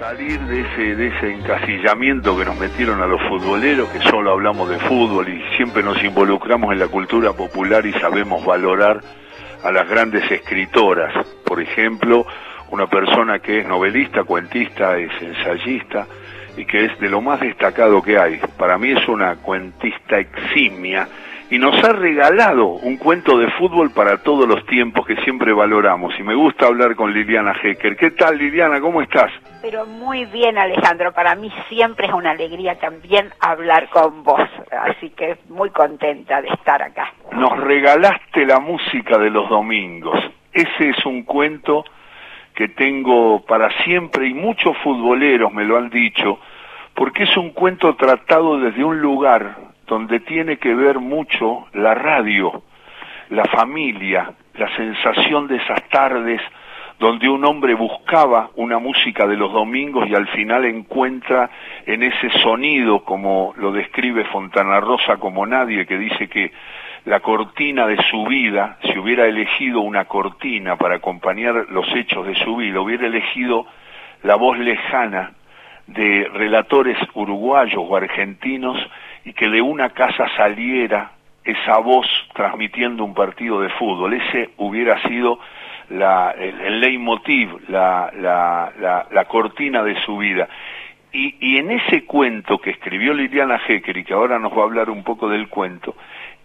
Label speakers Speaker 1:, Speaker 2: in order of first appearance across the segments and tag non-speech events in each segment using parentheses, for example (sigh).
Speaker 1: salir de ese, de ese encasillamiento que nos metieron a los futboleros, que solo hablamos de fútbol y siempre nos involucramos en la cultura popular y sabemos valorar a las grandes escritoras. Por ejemplo, una persona que es novelista, cuentista, es ensayista y que es de lo más destacado que hay. Para mí es una cuentista eximia y nos ha regalado un cuento de fútbol para todos los tiempos que siempre valoramos. Y me gusta hablar con Liliana Hecker. ¿Qué tal, Liliana? ¿Cómo estás?
Speaker 2: Pero muy bien, Alejandro. Para mí siempre es una alegría también hablar con vos. Así que muy contenta de estar acá.
Speaker 1: Nos regalaste la música de los domingos. Ese es un cuento que tengo para siempre y muchos futboleros me lo han dicho, porque es un cuento tratado desde un lugar donde tiene que ver mucho la radio, la familia, la sensación de esas tardes donde un hombre buscaba una música de los domingos y al final encuentra en ese sonido, como lo describe Fontana Rosa como nadie, que dice que la cortina de su vida, si hubiera elegido una cortina para acompañar los hechos de su vida, hubiera elegido la voz lejana de relatores uruguayos o argentinos y que de una casa saliera esa voz transmitiendo un partido de fútbol. Ese hubiera sido la, el, leitmotiv, la, la, la, cortina de su vida. Y, y, en ese cuento que escribió Liliana Hecker y que ahora nos va a hablar un poco del cuento,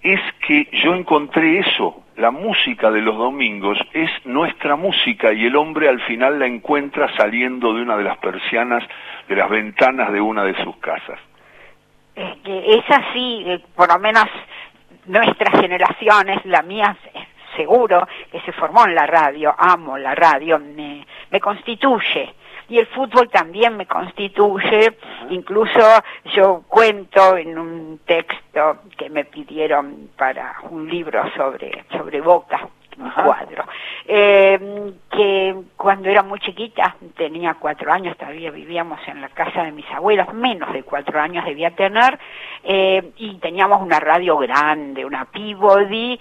Speaker 1: es que yo encontré eso, la música de los domingos es nuestra música y el hombre al final la encuentra saliendo de una de las persianas de las ventanas de una de sus casas
Speaker 2: es que es así, eh, por lo menos nuestras generaciones, la mía seguro, que se formó en la radio, amo la radio, me, me constituye. Y el fútbol también me constituye, incluso yo cuento en un texto que me pidieron para un libro sobre, sobre Boca, un cuadro, eh, que cuando era muy chiquita, tenía cuatro años, todavía vivíamos en la casa de mis abuelos, menos de cuatro años debía tener, eh, y teníamos una radio grande, una Peabody,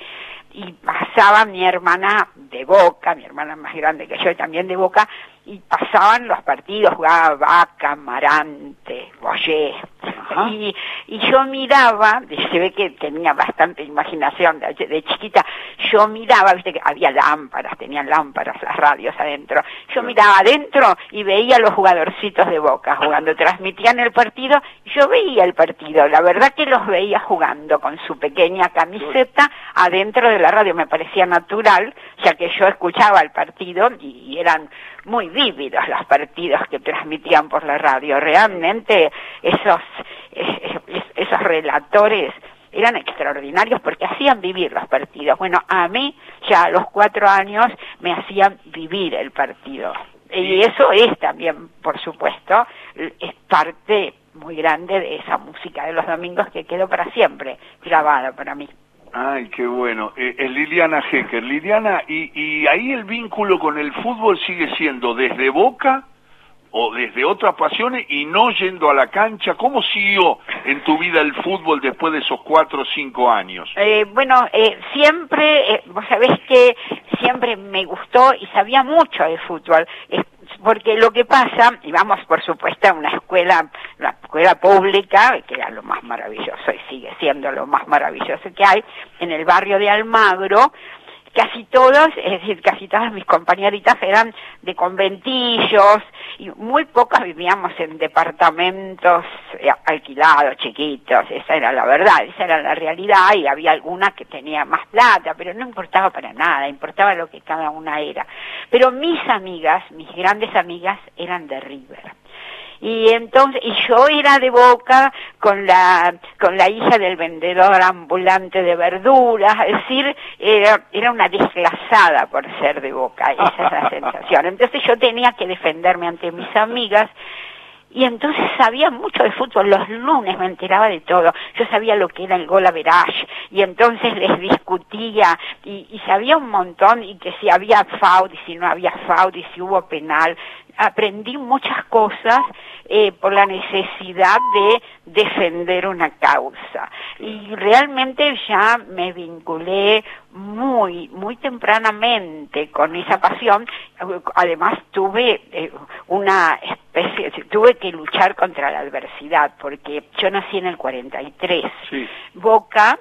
Speaker 2: y pasaba mi hermana de Boca, mi hermana más grande que yo, también de Boca, y pasaban los partidos, jugaba Vaca, Marante, Y, y yo miraba, se ve que tenía bastante imaginación de, chiquita, yo miraba, viste que había lámparas, tenían lámparas las radios adentro, yo miraba adentro y veía a los jugadorcitos de Boca jugando, transmitían el partido, yo veía el partido, la verdad que los veía jugando con su pequeña camiseta adentro de la radio, me parecía natural, ya que yo escuchaba el partido y eran muy vívidos los partidos que transmitían por la radio. Realmente esos, esos relatores eran extraordinarios porque hacían vivir los partidos. Bueno, a mí ya a los cuatro años me hacían vivir el partido. Y eso es también, por supuesto, es parte muy grande de esa música de los domingos que quedó para siempre grabada para mí.
Speaker 1: Ay, qué bueno. Eh, es Liliana Hecker. Liliana, y, y ahí el vínculo con el fútbol sigue siendo desde Boca o desde otras pasiones y no yendo a la cancha. ¿Cómo siguió en tu vida el fútbol después de esos cuatro o cinco años?
Speaker 2: Eh, bueno, eh, siempre, eh, vos sabés que siempre me gustó y sabía mucho de fútbol porque lo que pasa, y vamos por supuesto a una escuela, una escuela pública, que era lo más maravilloso y sigue siendo lo más maravilloso que hay, en el barrio de Almagro, casi todos, es decir, casi todas mis compañeritas eran de conventillos y muy pocas vivíamos en departamentos eh, alquilados, chiquitos, esa era la verdad, esa era la realidad y había alguna que tenía más plata, pero no importaba para nada, importaba lo que cada una era. Pero mis amigas, mis grandes amigas eran de River y entonces y yo era de Boca con la con la hija del vendedor ambulante de verduras, es decir, era era una desplazada por ser de Boca, esa es la (laughs) sensación. Entonces yo tenía que defenderme ante mis amigas. Y entonces sabía mucho de fútbol, los lunes me enteraba de todo, yo sabía lo que era el gol average, y entonces les discutía, y, y, sabía un montón, y que si había foul, y si no había foul, y si hubo penal, aprendí muchas cosas eh, por la necesidad de defender una causa. Y realmente ya me vinculé muy, muy tempranamente con esa pasión. Además tuve eh, una tuve que luchar contra la adversidad porque yo nací en el 43.
Speaker 1: Sí.
Speaker 2: Boca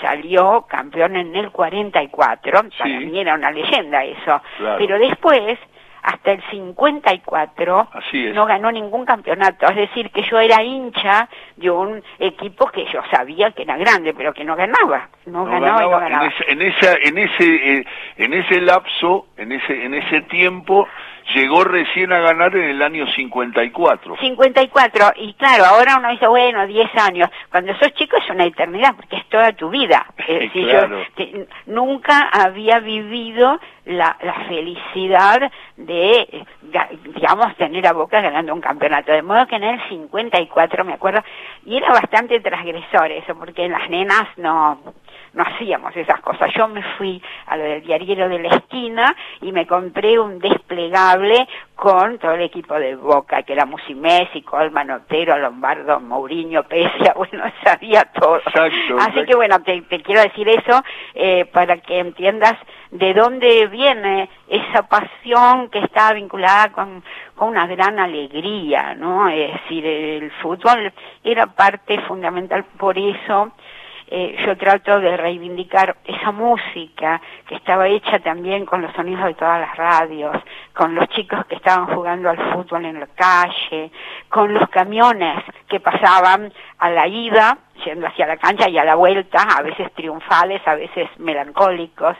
Speaker 2: salió campeón en el 44,
Speaker 1: Sí.
Speaker 2: para mí era una leyenda eso,
Speaker 1: Claro.
Speaker 2: pero después hasta el 54
Speaker 1: Así es.
Speaker 2: no ganó ningún campeonato, es decir, que yo era hincha de un equipo que yo sabía que era grande, pero que no ganaba, no,
Speaker 1: No
Speaker 2: ganaba, y no
Speaker 1: ganaba. en, esa, en ese eh, en ese lapso, en ese en ese tiempo llegó recién a ganar en el año 54.
Speaker 2: 54, y claro, ahora uno dice, bueno, 10 años. Cuando sos chico es una eternidad, porque es toda tu vida. (laughs) Es decir,
Speaker 1: Claro.
Speaker 2: yo nunca había vivido la, la felicidad de, eh, ga- digamos, tener a Boca ganando un campeonato. De modo que en el 54, me acuerdo, y era bastante transgresor eso, porque las nenas no no hacíamos esas cosas. Yo me fui a lo del diariero de la esquina y me compré un desplegable con todo el equipo de Boca, que era Musimesi, Colman, Otero, Lombardo, Mourinho, Pesia, (laughs) bueno, sabía todo.
Speaker 1: Exacto,
Speaker 2: Así
Speaker 1: exacto.
Speaker 2: que bueno, te, te quiero decir eso eh, para que entiendas de dónde viene esa pasión que está vinculada con, con una gran alegría, ¿no? Es decir, el fútbol era parte fundamental, por eso eh, yo trato de reivindicar esa música que estaba hecha también con los sonidos de todas las radios, con los chicos que estaban jugando al fútbol en la calle, con los camiones que pasaban a la ida, yendo hacia la cancha y a la vuelta, a veces triunfales, a veces melancólicos,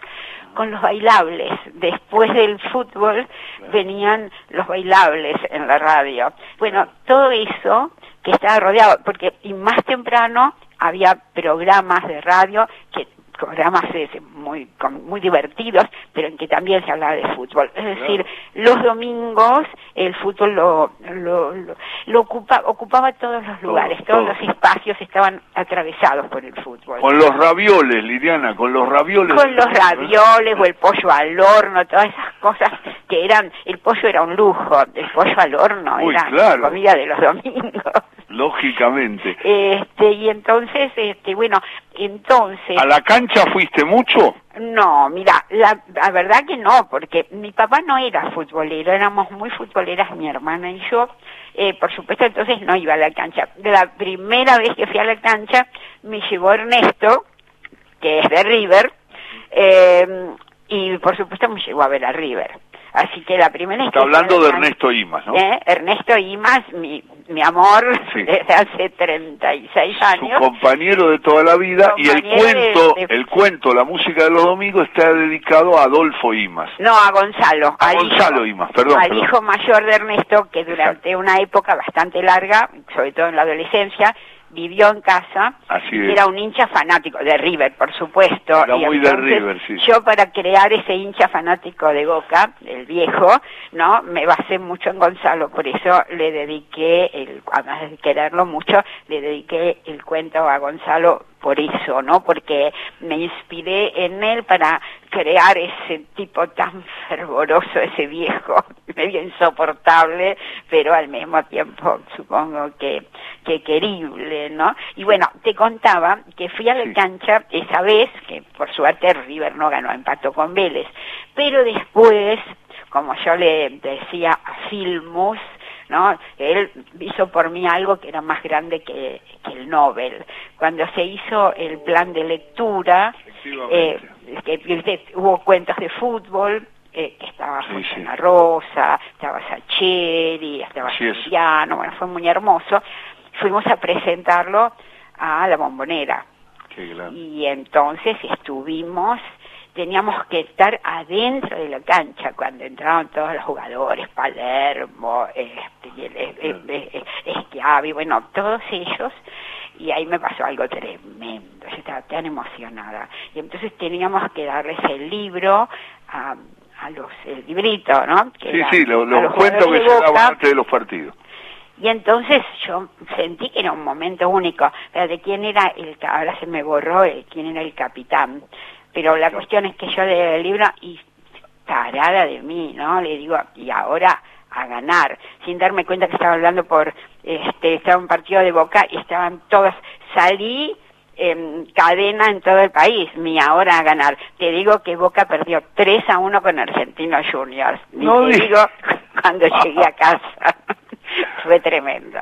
Speaker 2: con los bailables. Después del fútbol venían los bailables en la radio. Bueno, todo eso que estaba rodeado, porque y más temprano había programas de radio que programas muy con- muy divertidos, pero en que también se hablaba de fútbol. Es decir, los domingos el fútbol lo, lo, lo, lo ocupa, ocupaba todos los lugares, todos
Speaker 1: todo.
Speaker 2: los espacios estaban atravesados por el fútbol.
Speaker 1: Con los ravioles, Liliana, con los ravioles.
Speaker 2: Con los ravioles o el pollo al horno, todas esas cosas que eran, el pollo era un lujo, el pollo al horno
Speaker 1: Uy,
Speaker 2: era
Speaker 1: claro.
Speaker 2: comida de los domingos.
Speaker 1: Lógicamente.
Speaker 2: Este, y entonces, este, bueno, entonces,
Speaker 1: ¿A la cancha fuiste mucho?
Speaker 2: no, mira, la, la verdad que no, porque mi papá no era futbolero, éramos muy futboleras mi hermana y yo, eh, por supuesto entonces no iba a la cancha. La primera vez que fui a la cancha me llevó Ernesto, que es de River, eh, y por supuesto me llevó a ver a River. Así que la primera
Speaker 1: Está hablando
Speaker 2: la
Speaker 1: de Ernesto Imas, ¿no?
Speaker 2: ¿eh? Ernesto Imas, mi, mi amor,
Speaker 1: Sí. (laughs)
Speaker 2: desde hace 36
Speaker 1: Su
Speaker 2: años.
Speaker 1: compañero de toda la vida y el
Speaker 2: Compañero de-
Speaker 1: cuento,
Speaker 2: de-
Speaker 1: el cuento, la música de los domingos está dedicado a Adolfo Imas.
Speaker 2: No, a Gonzalo.
Speaker 1: A
Speaker 2: al
Speaker 1: Gonzalo
Speaker 2: hijo,
Speaker 1: Imas, perdón,
Speaker 2: Al
Speaker 1: perdón.
Speaker 2: hijo mayor de Ernesto, que durante una época bastante larga, sobre todo en la adolescencia, vivió en casa.
Speaker 1: Así es.
Speaker 2: Era un hincha fanático de River, por supuesto.
Speaker 1: Era
Speaker 2: y
Speaker 1: muy de River, sí.
Speaker 2: Yo para crear ese hincha fanático de Boca, el viejo, ¿no? Me basé mucho en Gonzalo, por eso le dediqué, el, además de quererlo mucho, le dediqué el cuento a Gonzalo por eso, ¿no? Porque me inspiré en él para crear ese tipo tan fervoroso, ese viejo, (laughs) medio insoportable, pero al mismo tiempo supongo que, que querible, ¿no? Y bueno, te contaba que fui a la cancha esa vez, que por suerte River no ganó, empató con Vélez, pero después, como yo le decía a Filmus, ¿no? Él hizo por mí algo que era más grande que, que el Nobel. Cuando se hizo el plan de lectura, eh, que, hubo cuentos de fútbol, eh, que estaba
Speaker 1: Sí,
Speaker 2: Fontana
Speaker 1: sí.
Speaker 2: Rosa, estaba Sacheri, estaba. Siciliano, bueno, fue muy hermoso. Fuimos a presentarlo a la bombonera.
Speaker 1: Qué grande.
Speaker 2: Y entonces estuvimos, teníamos que estar adentro de la cancha cuando entraron todos los jugadores, Palermo, este, Schiavi, bueno, todos ellos, y ahí me pasó algo tremendo, yo estaba tan emocionada. Y entonces teníamos que darles el libro a, a los, el librito, ¿no? Que
Speaker 1: Sí,
Speaker 2: era
Speaker 1: sí, los cuentos que se daban antes de los partidos.
Speaker 2: y entonces yo sentí que era un momento único. Pero de quién era el, ahora se me borró el, quién era el capitán. Pero la cuestión es que yo leí el libro y tarada de mí, ¿no? Le digo, y ahora a ganar, sin darme cuenta que estaba hablando por, este, estaba un partido de Boca y estaban todos, salí en cadena en todo el país, mi ahora a ganar. Te digo que Boca perdió 3 a 1 con Argentinos Juniors. Y
Speaker 1: No
Speaker 2: te
Speaker 1: di-
Speaker 2: digo (laughs) cuando llegué a casa. (laughs) fue tremendo.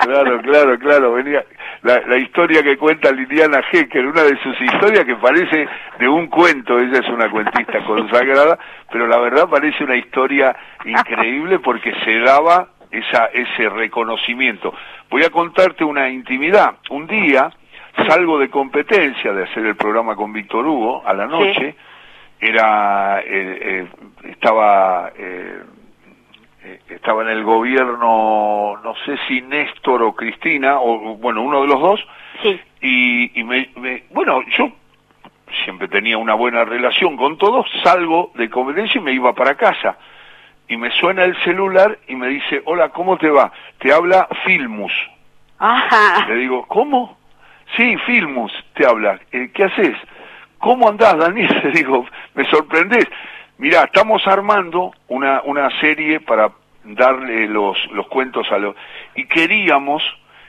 Speaker 1: Claro, claro, claro, venía la, historia que cuenta Liliana Hecker, una de sus historias que parece de un cuento, ella es una cuentista consagrada, (laughs) pero la verdad parece una historia increíble porque se daba esa, ese reconocimiento. Voy a contarte una intimidad. Un día salgo de competencia de hacer el programa con Víctor Hugo a la noche, era, eh, eh, estaba... Eh, eh, estaba en el gobierno, no sé si Néstor o Cristina, o bueno, uno de los dos,
Speaker 2: sí.
Speaker 1: y, me, bueno, yo siempre tenía una buena relación con todos, salgo de competencia y me iba para casa. Y me suena el celular y me dice, hola, ¿cómo te va? Te habla Filmus.
Speaker 2: Ajá.
Speaker 1: Le digo, ¿cómo? Sí, Filmus te habla. Eh, ¿Qué haces? ¿Cómo andás, Daniel? (laughs) Le digo, me sorprendés. Mira, estamos armando una, una serie para darle los, los cuentos a los... Y queríamos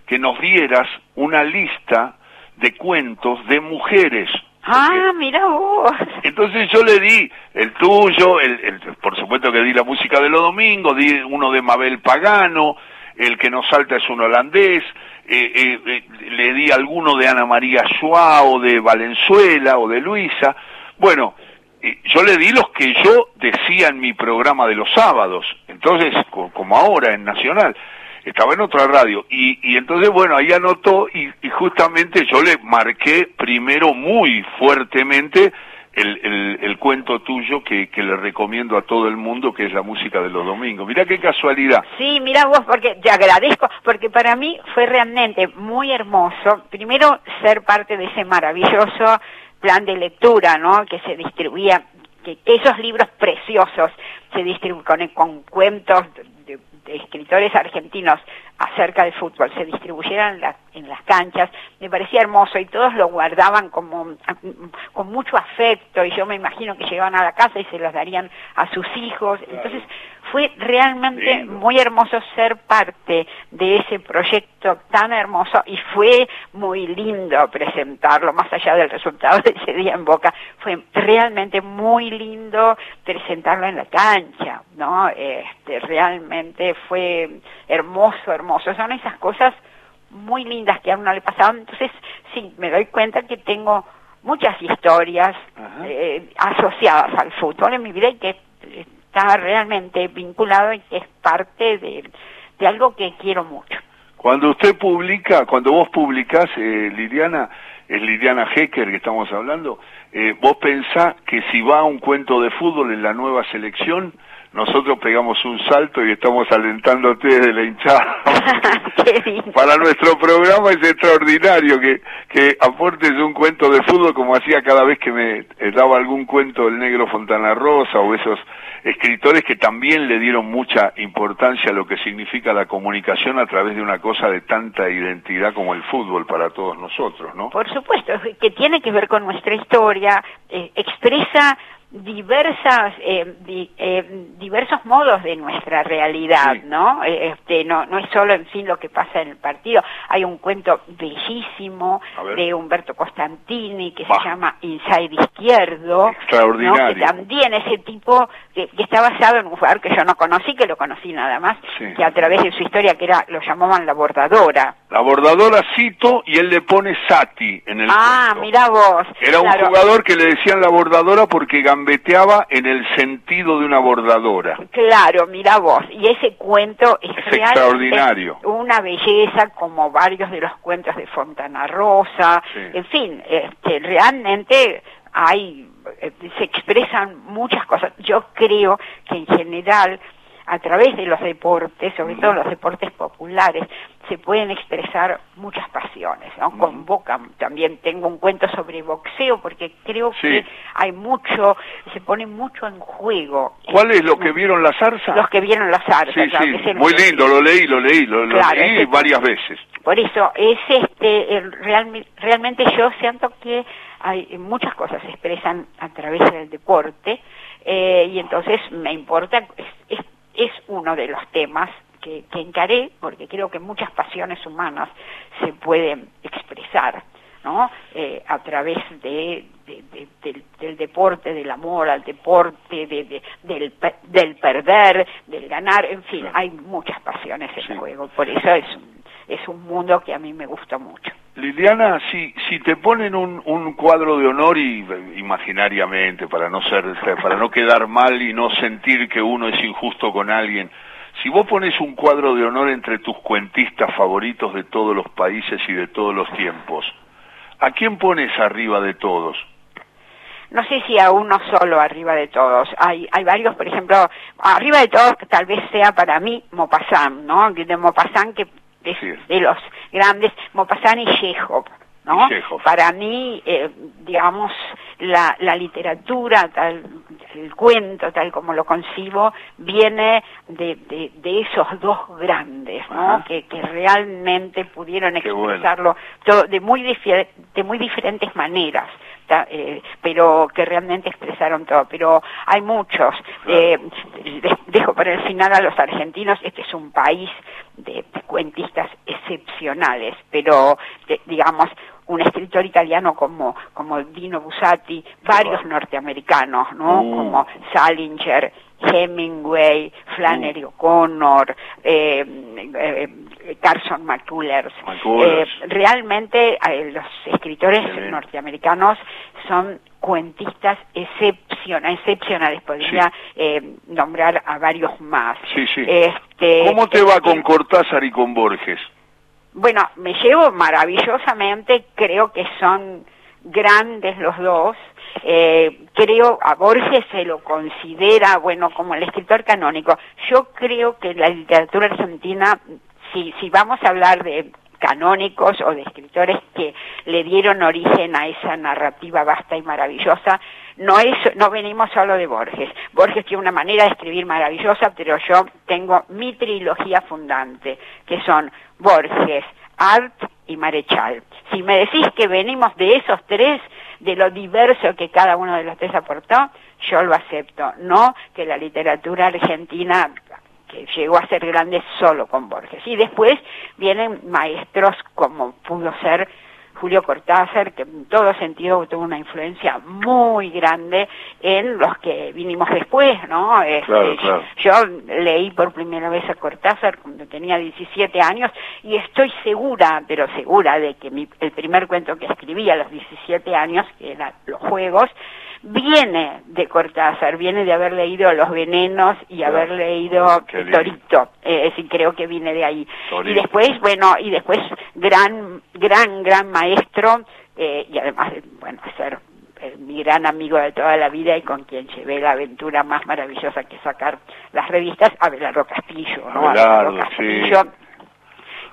Speaker 1: que nos dieras una lista de cuentos de mujeres.
Speaker 2: Ah, mira vos.
Speaker 1: Entonces yo le di el tuyo, el, por supuesto que di la música de los domingos, di uno de Mabel Pagano, el que nos salta es un holandés, eh, eh, eh, le di alguno de Ana María Schwa o de Valenzuela o de Luisa. Bueno, yo le di los que yo decía en mi programa de los sábados, entonces, como ahora en Nacional, estaba en otra radio, y, entonces, bueno, ahí anotó y, justamente yo le marqué primero muy fuertemente el, el, cuento tuyo que, que, le recomiendo a todo el mundo, que es la música de los domingos. Mira qué casualidad.
Speaker 2: Sí, mira vos, porque te agradezco, porque para mí fue realmente muy hermoso, primero ser parte de ese maravilloso plan de lectura, ¿no? Que se distribuía, que esos libros preciosos se distribuyen con, cuentos de, escritores argentinos acerca de fútbol, se distribuyeran en las canchas, me parecía hermoso y todos lo guardaban como con mucho afecto y yo me imagino que llegaban a la casa y se los darían a sus hijos. Entonces fue realmente muy hermoso ser parte de ese proyecto tan hermoso y fue muy lindo presentarlo, más allá del resultado de ese día en Boca, fue realmente muy lindo presentarlo en la cancha, ¿no? Este, realmente fue hermoso, hermoso. Son esas cosas muy lindas que a uno le pasaban. Entonces, sí, me doy cuenta que tengo muchas historias eh, asociadas al fútbol en mi vida y que está realmente vinculado y es parte de, de algo que quiero mucho.
Speaker 1: Cuando usted publica, cuando vos publicás, eh, Liliana, es Liliana Hecker que estamos hablando, eh, vos pensás que si va a un cuento de fútbol en la nueva selección, nosotros pegamos un salto y estamos alentándote desde la hinchada. (laughs) Para nuestro programa es extraordinario que, que aportes un cuento de fútbol como hacía cada vez que me eh, daba algún cuento del negro Fontana Rosa o esos escritores que también le dieron mucha importancia a lo que significa la comunicación a través de una cosa de tanta identidad como el fútbol para todos nosotros, ¿no?
Speaker 2: Por supuesto, que tiene que ver con nuestra historia, eh, expresa diversas eh, eh, diversos modos de nuestra realidad no eh, este no no es solo en fin lo que pasa en el partido. Hay un cuento bellísimo de Humberto Costantini que se llama Inside Izquierdo
Speaker 1: extraordinario.
Speaker 2: Que también ese tipo que, está basado en un jugador que yo no conocí que lo conocí nada más que a través de su historia que era lo llamaban la bordadora.
Speaker 1: La bordadora cito y él le pone Sati en el
Speaker 2: ah mira vos.
Speaker 1: Era un jugador que le decían la bordadora porque gambeteaba en el sentido de una bordadora.
Speaker 2: Claro, mira vos, y ese cuento es,
Speaker 1: extraordinario.
Speaker 2: Una belleza como varios de los cuentos de Fontana Rosa, en fin, este, realmente hay eh, se expresan muchas cosas. Yo creo que en general a través de los deportes, sobre todo los deportes populares, se pueden expresar muchas pasiones, ¿no? Convocan, también tengo un cuento sobre boxeo porque creo que hay mucho, se pone mucho en juego.
Speaker 1: ¿Cuál es lo que vieron la zarza?
Speaker 2: Los que vieron la zarza,
Speaker 1: sí, sí. muy lindo, lo leí, lo leí, lo, leí varias veces.
Speaker 2: Por eso, es este, realmente yo siento que hay muchas cosas se expresan a través del deporte eh, y entonces me importa, es es uno de los temas que, encaré, porque creo que muchas pasiones humanas se pueden expresar. ¿no? Eh, a través de, del, deporte, del amor al deporte, de, del, del perder, del ganar, en fin, hay muchas pasiones en el juego, por eso es un, es un mundo que a mí me gusta mucho.
Speaker 1: Liliana, si, si te ponen un, un cuadro de honor y imaginariamente para no ser para no quedar mal y no sentir que uno es injusto con alguien, si vos pones un cuadro de honor entre tus cuentistas favoritos de todos los países y de todos los tiempos, ¿a quién pones arriba de todos?
Speaker 2: No sé si a uno solo arriba de todos. Hay, hay varios, por ejemplo, arriba de todos tal vez sea para mí Mopassan, ¿no? De Mopassan que de los grandes, Mopassan y Chekhov. ¿no? Para mí, eh, digamos, la, la literatura, tal, el cuento, tal como lo concibo, viene de, de, de esos dos grandes, ¿no? Que, que, realmente pudieron expresarlo todo, de, muy de muy diferentes maneras. Eh, pero que realmente expresaron todo. Pero hay muchos. Eh, dejo para el final a los argentinos. Este es un país de, cuentistas excepcionales, pero digamos un escritor italiano como, como Dino Bussati, varios norteamericanos, ¿no? Mm. Como Salinger, Hemingway, Flannery mm. O'Connor, eh, eh, Carson McCullers. Eh, realmente los escritores norteamericanos son cuentistas excepcionales, excepcionales. podría nombrar a varios más.
Speaker 1: Sí. Este, ¿Cómo te va con Cortázar y con Borges?
Speaker 2: Bueno, me llevo maravillosamente, creo que son grandes los dos. Eh, creo, a Borges se lo considera, bueno, como el escritor canónico. Yo creo que la literatura argentina, si, si vamos a hablar de canónicos o de escritores que le dieron origen a esa narrativa vasta y maravillosa, no es, no venimos solo de Borges. Borges tiene una manera de escribir maravillosa, pero yo tengo mi trilogía fundante, que son Borges, Art y Marechal. Si me decís que venimos de esos tres, de lo diverso que cada uno de los tres aportó, yo lo acepto. No que la literatura argentina que llegó a ser grande solo con Borges. Y después vienen maestros como pudo ser Julio Cortázar, que en todo sentido tuvo una influencia muy grande en los que vinimos después, ¿no?
Speaker 1: Este,
Speaker 2: yo leí por primera vez a Cortázar cuando tenía 17 años y estoy segura, pero segura de que el primer cuento que escribí a los 17 años, que era Los Juegos, viene de Cortázar, viene de haber leído Los Venenos y haber leído Torito, eh, es creo que viene de ahí. Y después, bueno, y después gran, gran, gran maestro, eh, y además, bueno, ser eh, mi gran amigo de toda la vida y con quien llevé la aventura más maravillosa que sacar las revistas, Abelardo Castillo, ¿no?
Speaker 1: Abelardo, Castillo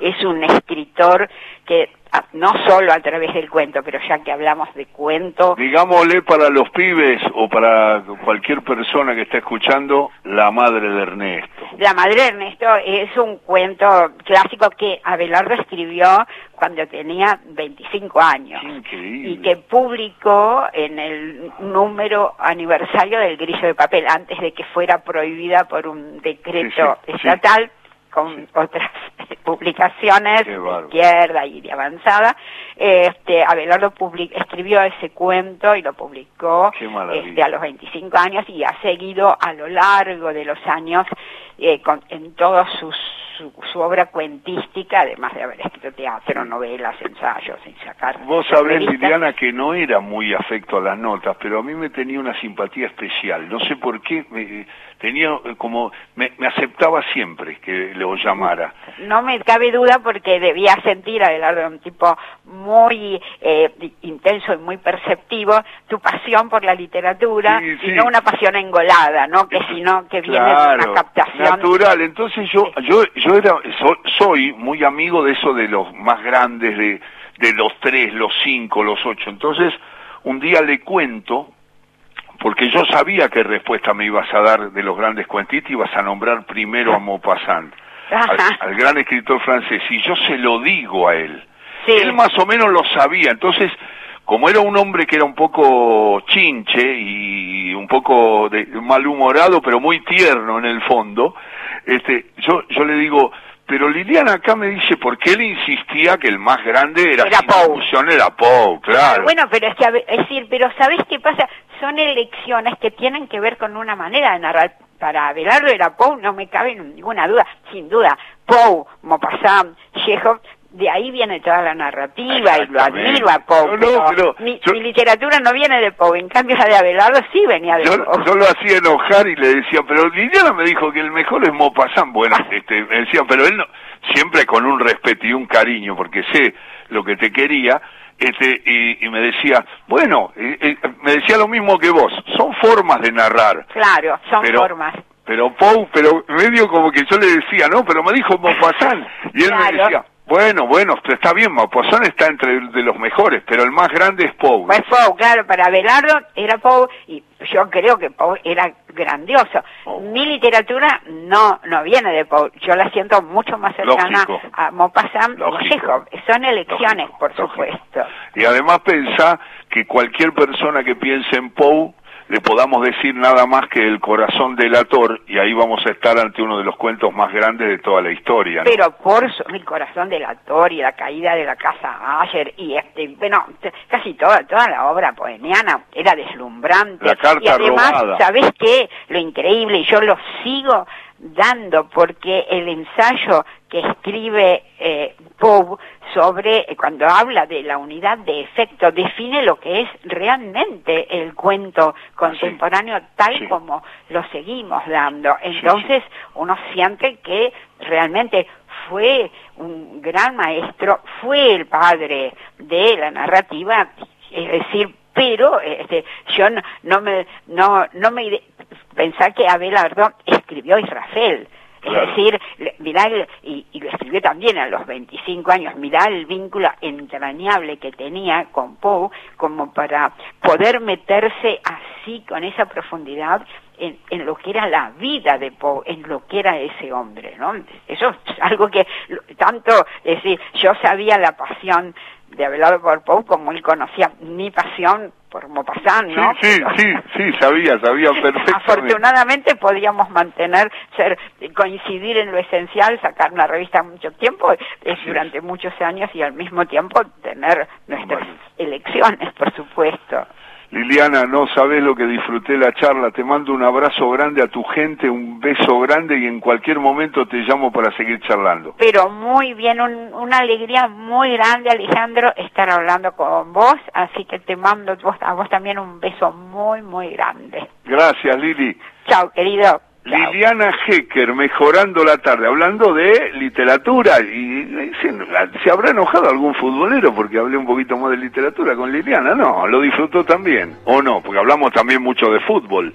Speaker 2: es un escritor que no solo a través del cuento, pero ya que hablamos de cuento...
Speaker 1: Digámosle para los pibes o para cualquier persona que esté escuchando, La Madre de Ernesto.
Speaker 2: La Madre de Ernesto es un cuento clásico que Abelardo escribió cuando tenía 25 años y que publicó en el número aniversario del Grillo de Papel, antes de que fuera prohibida por un decreto estatal con otras (laughs) publicaciones de izquierda y de avanzada. Este, Abelardo escribió ese cuento y lo publicó este, a los 25 años y ha seguido a lo largo de los años eh, en todos sus su, obra cuentística, además de haber escrito teatro, novelas, ensayos, sin sacar.
Speaker 1: Vos sabés, Liliana, que no era muy afecto a las notas, pero a mí me tenía una simpatía especial. No sé por qué, me, tenía eh, como, me, aceptaba siempre que lo llamara.
Speaker 2: No me cabe duda porque debía sentir, Abelardo, un tipo muy eh, intenso y muy perceptivo, tu pasión por la literatura, y no una pasión engolada, ¿no? Que sino que viene de una captación.
Speaker 1: Natural, entonces yo, yo yo era, soy muy amigo de eso de los más grandes, de, de los tres, los cinco, los ocho. Entonces, un día le cuento, porque yo sabía qué respuesta me ibas a dar de los grandes cuentistas, ibas a nombrar primero a Maupassant, al, gran escritor francés, y yo se lo digo a él. Él más o menos lo sabía, entonces, como era un hombre que era un poco chinche y un poco de, malhumorado, pero muy tierno en el fondo, este, yo, yo le digo, pero Liliana acá me dice, porque él insistía que el más grande era,
Speaker 2: Era Pou.
Speaker 1: era Pou, claro.
Speaker 2: Bueno, pero es que, es decir, pero ¿sabés qué pasa? Son elecciones que tienen que ver con una manera de narrar. Para Abelardo era Pou, no me cabe ninguna duda, sin duda. Pou, Maupassant, Chekhov, de ahí viene toda la narrativa y lo admiro a Pou.
Speaker 1: No, no, pero
Speaker 2: mi,
Speaker 1: yo-
Speaker 2: mi literatura no viene de Pou, en cambio la de Abelardo sí venía de
Speaker 1: Yo,
Speaker 2: Pou.
Speaker 1: yo lo hacía enojar y le decía, pero Liliana me dijo que el mejor es Maupassant. Bueno, este, me decía, pero él no, siempre con un respeto y un cariño, porque sé lo que te quería, este, y, y me decía, bueno, eh, eh, me decía lo mismo que vos, son formas de narrar.
Speaker 2: Claro, son
Speaker 1: Pero-
Speaker 2: formas.
Speaker 1: Pero Pou, pero medio como que yo le decía, no, pero me dijo Maupassant. Y él me decía, bueno, bueno, está bien, Maupassant está entre de los mejores, pero el más grande es Pou.
Speaker 2: Pues Pou, claro, para Abelardo era Pou y yo creo que Pou era grandioso.
Speaker 1: Oh.
Speaker 2: Mi literatura no no viene de Pou, yo la siento mucho más cercana
Speaker 1: Lógico.
Speaker 2: a Maupassant
Speaker 1: Lógico.
Speaker 2: Son elecciones,
Speaker 1: Lógico,
Speaker 2: por supuesto.
Speaker 1: Y además pensá que cualquier persona que piense en Poe le podamos decir nada más que el corazón delator y ahí vamos a estar ante uno de los cuentos más grandes de toda la historia. ¿no?
Speaker 2: Pero por su, el corazón del actor y la caída de la casa Asher y este, bueno, casi toda toda la obra poemiana era deslumbrante.
Speaker 1: La carta
Speaker 2: y además,
Speaker 1: robada.
Speaker 2: ¿sabés qué? Lo increíble, y yo lo sigo dando porque el ensayo que escribe eh, Poe sobre, eh, cuando habla de la unidad de efecto, define lo que es realmente el cuento contemporáneo tal
Speaker 1: Sí.
Speaker 2: como lo seguimos dando. Entonces, uno siente que realmente fue un gran maestro, fue el padre de la narrativa, es decir, pero este, yo no, no me no no me pensar que Abelardo escribió Israfel. Es
Speaker 1: Claro.
Speaker 2: decir, le- mirá, el- y, y lo escribió también a los 25 años, mirá el vínculo entrañable que tenía con Poe, como para poder meterse así, con esa profundidad, en, en lo que era la vida de Poe, en lo que era ese hombre, ¿no? Eso es algo que tanto, es decir, yo sabía la pasión de Abelardo por Poe como él conocía mi pasión por Maupassant,
Speaker 1: Sí,
Speaker 2: ¿no?
Speaker 1: sí,
Speaker 2: Pero-
Speaker 1: sí, sí, sabía, sabía perfectamente. (laughs)
Speaker 2: Afortunadamente podíamos mantener, ser, coincidir en lo esencial, sacar una revista mucho tiempo, es
Speaker 1: es.
Speaker 2: durante muchos años y al mismo tiempo tener nuestras elecciones, por supuesto.
Speaker 1: Liliana, no sabes lo que disfruté la charla. Te mando un abrazo grande a tu gente, un beso grande y en cualquier momento te llamo para seguir charlando.
Speaker 2: Pero muy bien, un- una alegría muy grande, Alejandro, estar hablando con vos, así que te mando a vos también un beso muy, muy grande.
Speaker 1: Gracias, Lili.
Speaker 2: Chao, querido.
Speaker 1: Liliana Hecker, mejorando la tarde, hablando de literatura. Y y se, se habrá enojado algún futbolero porque hablé un poquito más de literatura con Liliana. No, lo disfrutó también. O no, porque hablamos también mucho de fútbol.